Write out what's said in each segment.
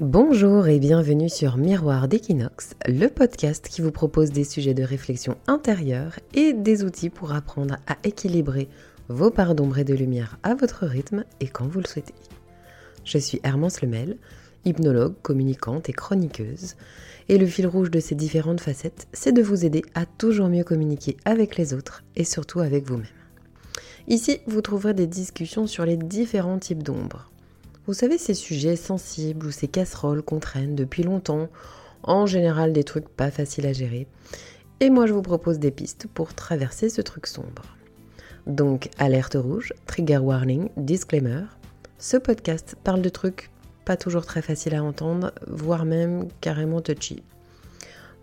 Bonjour et bienvenue sur Miroir d'Equinox, le podcast qui vous propose des sujets de réflexion intérieure et des outils pour apprendre à équilibrer vos parts d'ombre et de lumière à votre rythme et quand vous le souhaitez. Je suis Hermance Lemel, hypnologue, communicante et chroniqueuse, et le fil rouge de ces différentes facettes, c'est de vous aider à toujours mieux communiquer avec les autres et surtout avec vous-même. Ici, vous trouverez des discussions sur les différents types d'ombre vous savez, ces sujets sensibles ou ces casseroles qu'on traîne depuis longtemps, en général des trucs pas faciles à gérer. Et moi, je vous propose des pistes pour traverser ce truc sombre. Donc, alerte rouge, trigger warning, disclaimer. Ce podcast parle de trucs pas toujours très faciles à entendre, voire même carrément touchy.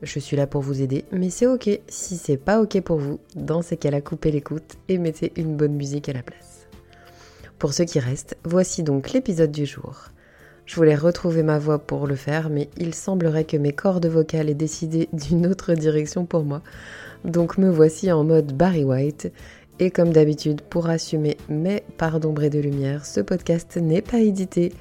Je suis là pour vous aider, mais c'est ok. Si c'est pas ok pour vous, dans ces cas-là, coupez l'écoute et mettez une bonne musique à la place. Pour ceux qui restent, voici donc l'épisode du jour. Je voulais retrouver ma voix pour le faire, mais il semblerait que mes cordes vocales aient décidé d'une autre direction pour moi. Donc me voici en mode Barry White. Et comme d'habitude, pour assumer mes parts d'ombre et de lumière, ce podcast n'est pas édité.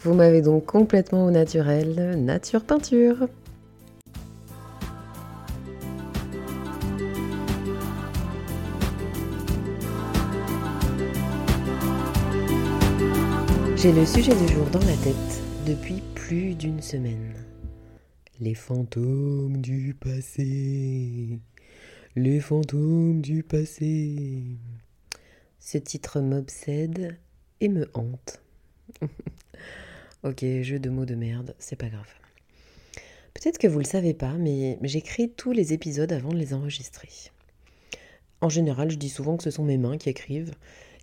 Vous m'avez donc complètement au naturel, nature peinture. J'ai le sujet du jour dans la tête depuis plus d'une semaine. Les fantômes du passé. Les fantômes du passé. Ce titre m'obsède et me hante. ok, jeu de mots de merde, c'est pas grave. Peut-être que vous le savez pas, mais j'écris tous les épisodes avant de les enregistrer. En général, je dis souvent que ce sont mes mains qui écrivent,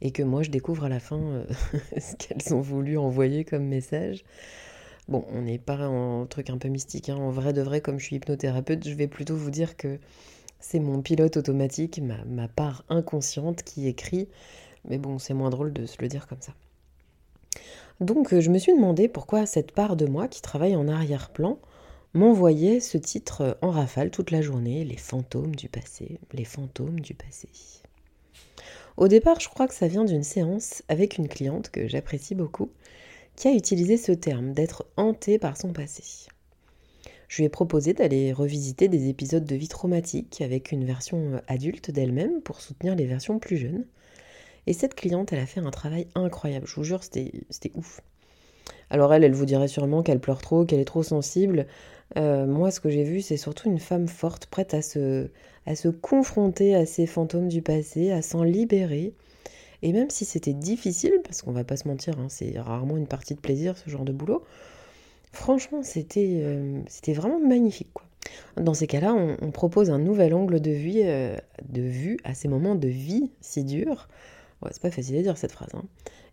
et que moi je découvre à la fin euh, ce qu'elles ont voulu envoyer comme message. Bon, on n'est pas en truc un peu mystique, hein. en vrai de vrai, comme je suis hypnothérapeute, je vais plutôt vous dire que c'est mon pilote automatique, ma, ma part inconsciente qui écrit, mais bon, c'est moins drôle de se le dire comme ça. Donc euh, je me suis demandé pourquoi cette part de moi qui travaille en arrière-plan m'envoyait ce titre en rafale toute la journée, les fantômes du passé, les fantômes du passé. Au départ, je crois que ça vient d'une séance avec une cliente que j'apprécie beaucoup, qui a utilisé ce terme, d'être hantée par son passé. Je lui ai proposé d'aller revisiter des épisodes de vie traumatique avec une version adulte d'elle-même pour soutenir les versions plus jeunes. Et cette cliente, elle a fait un travail incroyable, je vous jure, c'était ouf. Alors elle, elle vous dirait sûrement qu'elle pleure trop, qu'elle est trop sensible. Euh, moi, ce que j'ai vu, c'est surtout une femme forte, prête à se, à se confronter à ces fantômes du passé, à s'en libérer. Et même si c'était difficile, parce qu'on va pas se mentir, hein, c'est rarement une partie de plaisir ce genre de boulot, franchement c'était euh, vraiment magnifique. Quoi. Dans ces cas-là, on, propose un nouvel angle de vue, euh, de vue à ces moments de vie si durs. Ouais, c'est pas facile à dire cette phrase. Hein.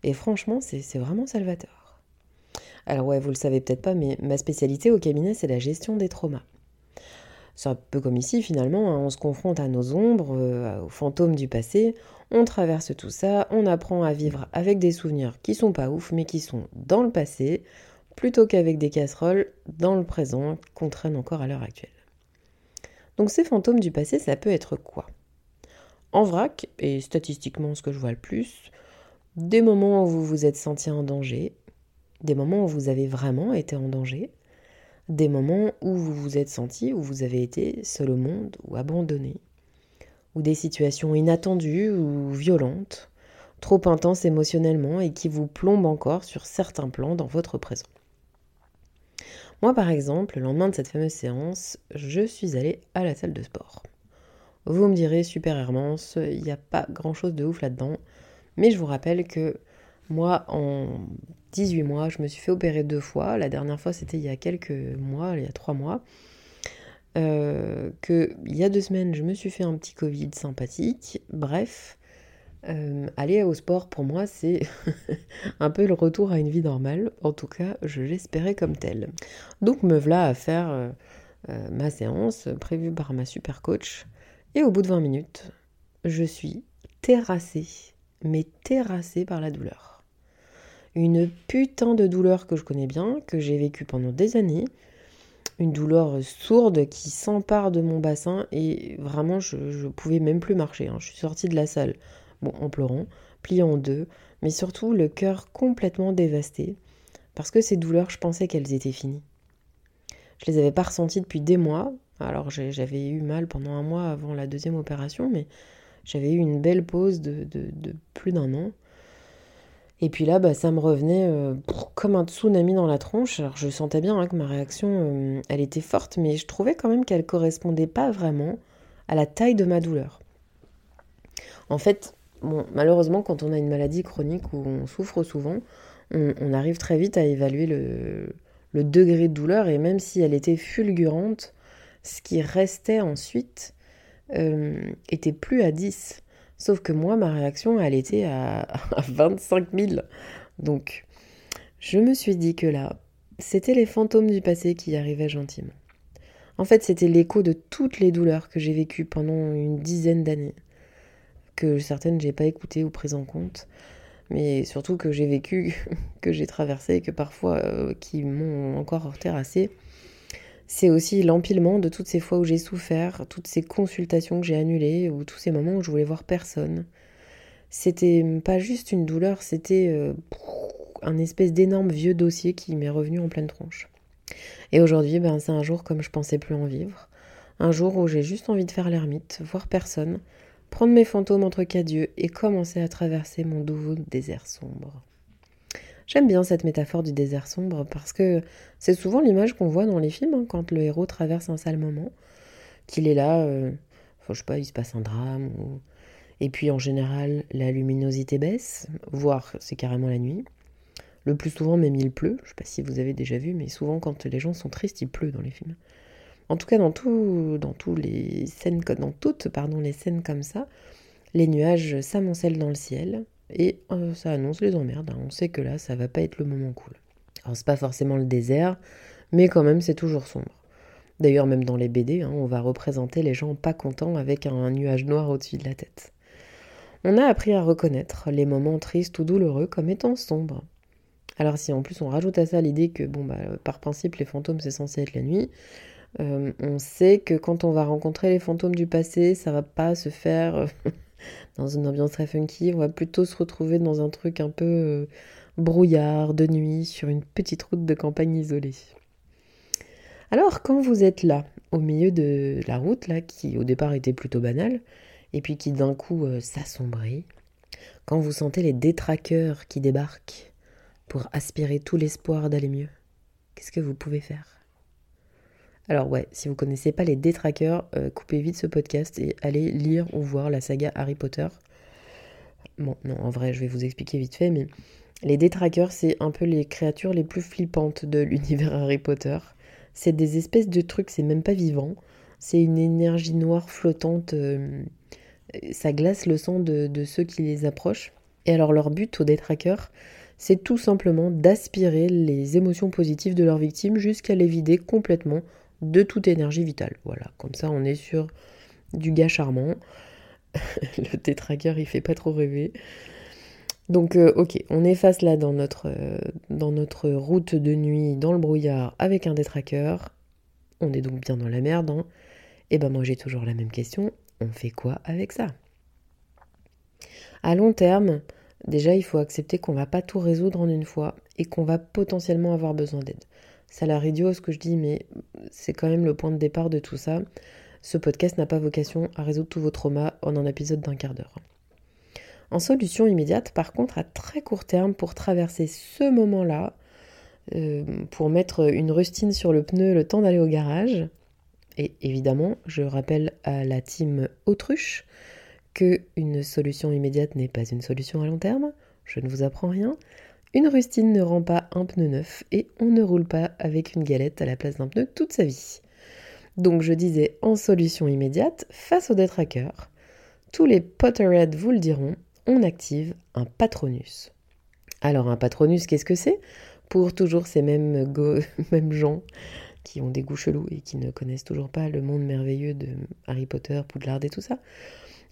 Et franchement, c'est vraiment salvateur. Alors ouais, vous le savez peut-être pas, mais ma spécialité au cabinet, c'est la gestion des traumas. C'est un peu comme ici finalement, hein. on se confronte à nos ombres, euh, aux fantômes du passé, on traverse tout ça, on apprend à vivre avec des souvenirs qui sont pas ouf mais qui sont dans le passé, plutôt qu'avec des casseroles dans le présent qu'on traîne encore à l'heure actuelle. Donc ces fantômes du passé, ça peut être quoi? En vrac, et statistiquement ce que je vois le plus, des moments où vous vous êtes senti en danger, des moments où vous avez vraiment été en danger, des moments où vous vous êtes senti, où vous avez été seul au monde ou abandonné, ou des situations inattendues ou violentes, trop intenses émotionnellement et qui vous plombent encore sur certains plans dans votre présent. Moi par exemple, le lendemain de cette fameuse séance, je suis allée à la salle de sport. Vous me direz, super Hermance, il n'y a pas grand chose de ouf là-dedans, mais je vous rappelle que moi, en 18 mois, je me suis fait opérer deux fois. La dernière fois, c'était il y a quelques mois, il y a trois mois. Euh, que il y a deux semaines, je me suis fait un petit Covid sympathique. Bref, euh, aller au sport pour moi, c'est un peu le retour à une vie normale. En tout cas, je l'espérais comme tel. Donc me voilà à faire euh, ma séance prévue par ma super coach. Et au bout de 20 minutes, je suis terrassée, mais terrassée par la douleur une putain de douleur que je connais bien, que j'ai vécue pendant des années, une douleur sourde qui s'empare de mon bassin et vraiment je, ne pouvais même plus marcher. Hein. Je suis sortie de la salle, bon en pleurant, pliée en deux, mais surtout le cœur complètement dévasté Parce que ces douleurs, je pensais qu'elles étaient finies. Je les avais pas ressenties depuis des mois. Alors j'avais eu mal pendant un mois avant la deuxième opération, mais j'avais eu une belle pause de, plus d'un an. Et puis là, bah, ça me revenait euh, comme un tsunami dans la tronche. Alors je sentais bien hein, que ma réaction, euh, elle était forte, mais je trouvais quand même qu'elle correspondait pas vraiment à la taille de ma douleur. En fait, malheureusement, quand on a une maladie chronique où on souffre souvent, on, arrive très vite à évaluer le, degré de douleur et même si elle était fulgurante, ce qui restait ensuite euh, était plus à 10. Sauf que moi, ma réaction, elle était à, à 25 000. Donc, je me suis dit que là, c'était les fantômes du passé qui arrivaient gentiment. En fait, c'était l'écho de toutes les douleurs que j'ai vécues pendant une dizaine d'années, que certaines j'ai pas écoutées ou prises en compte, mais surtout que j'ai vécu, que j'ai traversé, que parfois euh, qui m'ont encore terrassé. C'est aussi l'empilement de toutes ces fois où j'ai souffert, toutes ces consultations que j'ai annulées, ou tous ces moments où je voulais voir personne. C'était pas juste une douleur, c'était euh, un espèce d'énorme vieux dossier qui m'est revenu en pleine tronche. Et aujourd'hui, ben, c'est un jour comme je pensais plus en vivre. Un jour où j'ai juste envie de faire l'ermite, voir personne, prendre mes fantômes entre quatre yeux et commencer à traverser mon nouveau désert sombre. J'aime bien cette métaphore du désert sombre parce que c'est souvent l'image qu'on voit dans les films hein, quand le héros traverse un sale moment, qu'il est là, euh, il se passe un drame, et puis en général la luminosité baisse, voire c'est carrément la nuit. Le plus souvent même il pleut, je sais pas si vous avez déjà vu, mais souvent quand les gens sont tristes, il pleut dans les films. En tout cas, dans, tous les scènes, dans toutes les scènes comme ça, les nuages s'amoncellent dans le ciel et euh, ça annonce les emmerdes. Hein. On sait que là, ça va pas être le moment cool. Alors, c'est pas forcément le désert, mais quand même, c'est toujours sombre. D'ailleurs, même dans les BD, hein, on va représenter les gens pas contents avec un nuage noir au-dessus de la tête. On a appris à reconnaître les moments tristes ou douloureux comme étant sombres. Alors si en plus on rajoute à ça l'idée que, bon, bah, par principe, les fantômes, c'est censé être la nuit, euh, on sait que quand on va rencontrer les fantômes du passé, ça va pas se faire euh, dans une ambiance très funky. On va plutôt se retrouver dans un truc un peu euh, brouillard de nuit sur une petite route de campagne isolée. Alors quand vous êtes là, au milieu de la route là, qui au départ était plutôt banale, et puis qui d'un coup s'assombrit, quand vous sentez les détraqueurs qui débarquent pour aspirer tout l'espoir d'aller mieux, qu'est-ce que vous pouvez faire? Alors ouais, si vous connaissez pas les détraqueurs, euh, coupez vite ce podcast et allez lire ou voir la saga Harry Potter. Bon, non, en vrai, je vais vous expliquer vite fait, mais les détraqueurs, c'est un peu les créatures les plus flippantes de l'univers Harry Potter. C'est des espèces de trucs, c'est même pas vivant. C'est une énergie noire flottante. Euh, ça glace le sang de, ceux qui les approchent. Et alors leur but aux détraqueurs, c'est tout simplement d'aspirer les émotions positives de leurs victimes jusqu'à les vider complètement de toute énergie vitale. Voilà, comme ça on est sur du gars charmant. le tétraqueur il fait pas trop rêver. Donc euh, ok, on est face là dans notre, euh, dans notre route de nuit, dans le brouillard, avec un détraqueur. On est donc bien dans la merde. Hein. Et eh ben moi j'ai toujours la même question, on fait quoi avec ça? À long terme, déjà il faut accepter qu'on va pas tout résoudre en une fois et qu'on va potentiellement avoir besoin d'aide. Ça a l'air idiot ce que je dis, mais c'est quand même le point de départ de tout ça. Ce podcast n'a pas vocation à résoudre tous vos traumas en un épisode d'un quart d'heure. En solution immédiate, par contre, à très court terme, pour traverser ce moment-là, euh, pour mettre une rustine sur le pneu le temps d'aller au garage, et évidemment, je rappelle à la team autruche que une solution immédiate n'est pas une solution à long terme. Je ne vous apprends rien. Une rustine ne rend pas un pneu neuf et on ne roule pas avec une galette à la place d'un pneu toute sa vie. Donc je disais en solution immédiate, face au détraqueur, tous les Potterheads vous le diront, on active un patronus. Alors un patronus, qu'est-ce que c'est? Pour toujours ces mêmes, mêmes gens qui ont des goûts chelous et qui ne connaissent toujours pas le monde merveilleux de Harry Potter, Poudlard et tout ça.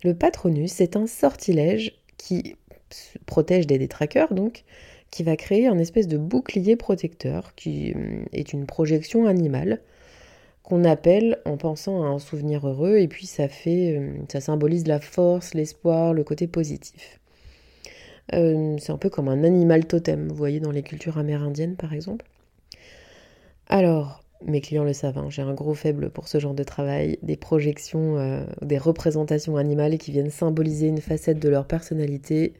Le patronus, c'est un sortilège qui protège des détraqueurs, donc, qui va créer un espèce de bouclier protecteur qui hum, est une projection animale qu'on appelle en pensant à un souvenir heureux et puis ça fait hum, ça symbolise la force, l'espoir, le côté positif. Euh, c'est un peu comme un animal totem, vous voyez, dans les cultures amérindiennes par exemple. Alors, mes clients le savent, hein, j'ai un gros faible pour ce genre de travail, des projections, euh, des représentations animales qui viennent symboliser une facette de leur personnalité.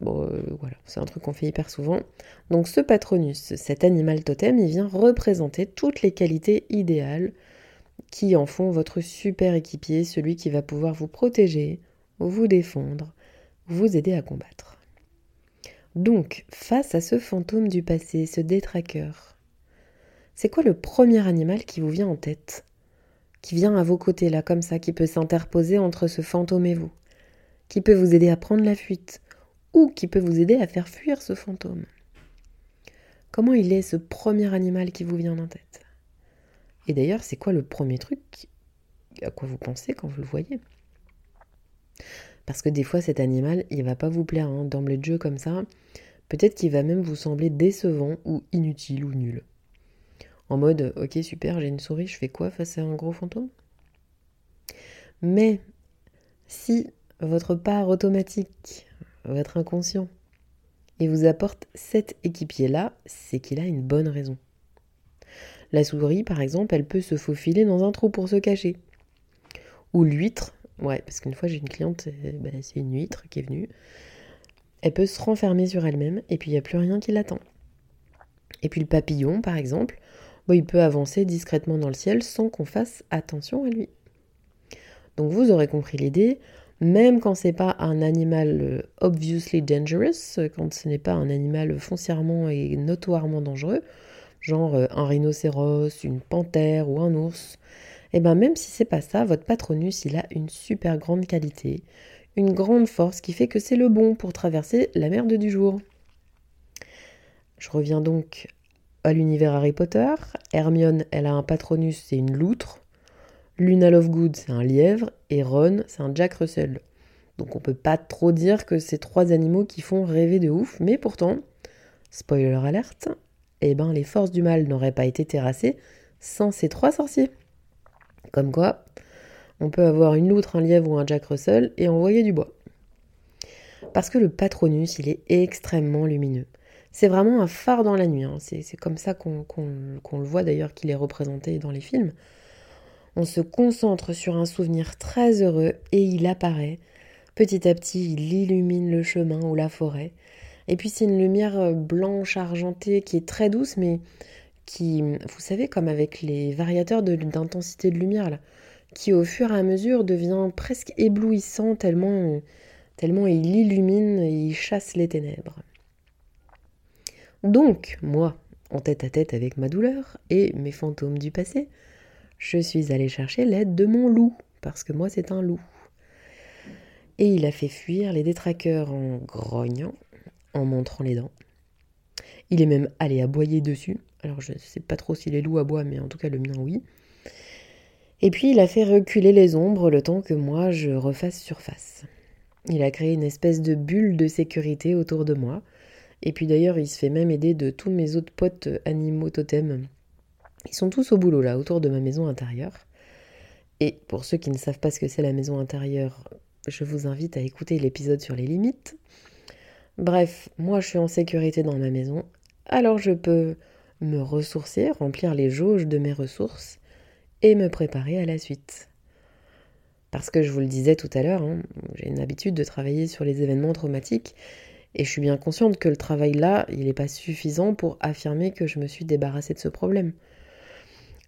Bon, euh, voilà, c'est un truc qu'on fait hyper souvent. Donc ce patronus, cet animal totem, il vient représenter toutes les qualités idéales qui en font votre super équipier, celui qui va pouvoir vous protéger, vous défendre, vous aider à combattre. Donc, face à ce fantôme du passé, ce détraqueur, c'est quoi le premier animal qui vous vient en tête Qui vient à vos côtés là comme ça, qui peut s'interposer entre ce fantôme et vous Qui peut vous aider à prendre la fuite Ou qui peut vous aider à faire fuir ce fantôme Comment il est ce premier animal qui vous vient en tête? Et d'ailleurs, c'est quoi le premier truc à quoi vous pensez quand vous le voyez? Parce que des fois, cet animal, il va pas vous plaire hein, d'emblée de jeu comme ça. Peut-être qu'il va même vous sembler décevant ou inutile ou nul. En mode, ok, super, j'ai une souris, je fais quoi face à un gros fantôme? Mais si votre part automatique, votre inconscient, il vous apporte cet équipier-là, c'est qu'il a une bonne raison. La souris, par exemple, elle peut se faufiler dans un trou pour se cacher. Ou l'huître, ouais, parce qu'une fois j'ai une cliente, ben, c'est une huître qui est venue. Elle peut se renfermer sur elle-même et puis il n'y a plus rien qui l'attend. Et puis le papillon, par exemple, il peut avancer discrètement dans le ciel sans qu'on fasse attention à lui. Donc vous aurez compris l'idée, même quand c'est pas un animal euh, obviously dangerous, quand ce n'est pas un animal foncièrement et notoirement dangereux, genre euh, un rhinocéros, une panthère ou un ours, et eh ben même si c'est pas ça, votre patronus il a une super grande qualité, une grande force qui fait que c'est le bon pour traverser la merde du jour. Je reviens donc à l'univers Harry Potter. Hermione, elle a un patronus, c'est une loutre. Luna Lovegood, c'est un lièvre. Et Ron, c'est un Jack Russell. Donc on peut pas trop dire que c'est trois animaux qui font rêver de ouf, mais pourtant, spoiler alerte, eh ben les forces du mal n'auraient pas été terrassées sans ces trois sorciers. Comme quoi, on peut avoir une loutre, un lièvre ou un Jack Russell et envoyer du bois. Parce que le patronus, il est extrêmement lumineux. C'est vraiment un phare dans la nuit. Hein. C'est comme ça qu'on le voit d'ailleurs qu'il est représenté dans les films. On se concentre sur un souvenir très heureux et il apparaît. Petit à petit, il illumine le chemin ou la forêt. Et puis c'est une lumière euh, blanche argentée qui est très douce, mais qui, vous savez, comme avec les variateurs d'intensité de, lumière, qui au fur et à mesure devient presque éblouissant tellement, tellement il illumine et il chasse les ténèbres. Donc, moi, en tête à tête avec ma douleur et mes fantômes du passé, je suis allée chercher l'aide de mon loup, parce que moi c'est un loup. Et il a fait fuir les détraqueurs en grognant, en montrant les dents. Il est même allé aboyer dessus. Alors je ne sais pas trop si les loups aboient, mais en tout cas le mien oui. Et puis il a fait reculer les ombres le temps que moi je refasse surface. Il a créé une espèce de bulle de sécurité autour de moi, et puis d'ailleurs, il se fait même aider de tous mes autres potes animaux totems. Ils sont tous au boulot là, autour de ma maison intérieure. Et pour ceux qui ne savent pas ce que c'est la maison intérieure, je vous invite à écouter l'épisode sur les limites. Bref, moi je suis en sécurité dans ma maison, alors je peux me ressourcer, remplir les jauges de mes ressources et me préparer à la suite. Parce que je vous le disais tout à l'heure, hein, j'ai une habitude de travailler sur les événements traumatiques et je suis bien consciente que le travail là, il n'est pas suffisant pour affirmer que je me suis débarrassée de ce problème.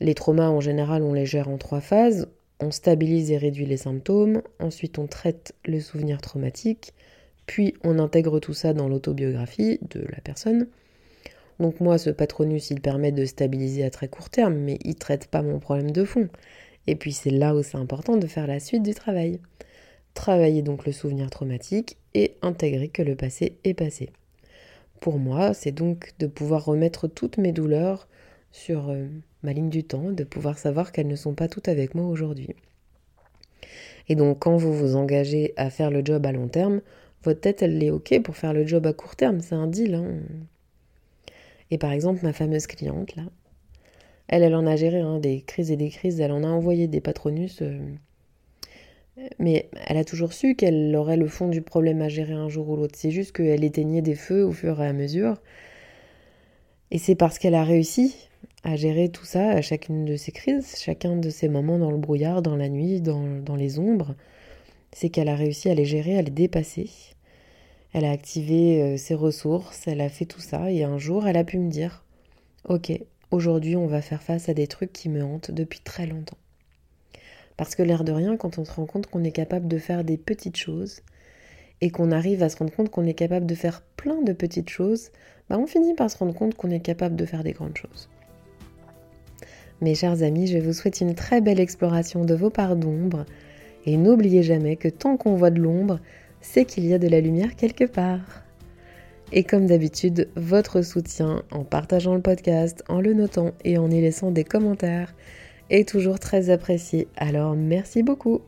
Les traumas en général, on les gère en trois phases. On stabilise et réduit les symptômes, ensuite on traite le souvenir traumatique, puis on intègre tout ça dans l'autobiographie de la personne. Donc moi, ce patronus, il permet de stabiliser à très court terme, mais il traite pas mon problème de fond. Et puis c'est là où c'est important de faire la suite du travail. Travailler donc le souvenir traumatique et intégrer que le passé est passé. Pour moi, c'est donc de pouvoir remettre toutes mes douleurs sur euh, ma ligne du temps, de pouvoir savoir qu'elles ne sont pas toutes avec moi aujourd'hui. Et donc quand vous vous engagez à faire le job à long terme, votre tête, elle est OK pour faire le job à court terme, c'est un deal. Hein. Et par exemple, ma fameuse cliente, là, elle, elle en a géré hein, des crises et des crises, elle en a envoyé des patronus. Euh, Mais elle a toujours su qu'elle aurait le fond du problème à gérer un jour ou l'autre. C'est juste qu'elle éteignait des feux au fur et à mesure. Et c'est parce qu'elle a réussi à gérer tout ça à chacune de ses crises, chacun de ces moments dans le brouillard, dans la nuit, dans, dans les ombres, c'est qu'elle a réussi à les gérer, à les dépasser. Elle a activé euh, ses ressources, elle a fait tout ça, et un jour, elle a pu me dire, ok, aujourd'hui, on va faire face à des trucs qui me hantent depuis très longtemps. Parce que l'air de rien, quand on se rend compte qu'on est capable de faire des petites choses, et qu'on arrive à se rendre compte qu'on est capable de faire plein de petites choses, bah on finit par se rendre compte qu'on est capable de faire des grandes choses. Mes chers amis, je vous souhaite une très belle exploration de vos parts d'ombre et n'oubliez jamais que tant qu'on voit de l'ombre, c'est qu'il y a de la lumière quelque part. Et comme d'habitude, votre soutien en partageant le podcast, en le notant et en y laissant des commentaires est toujours très apprécié. Alors merci beaucoup.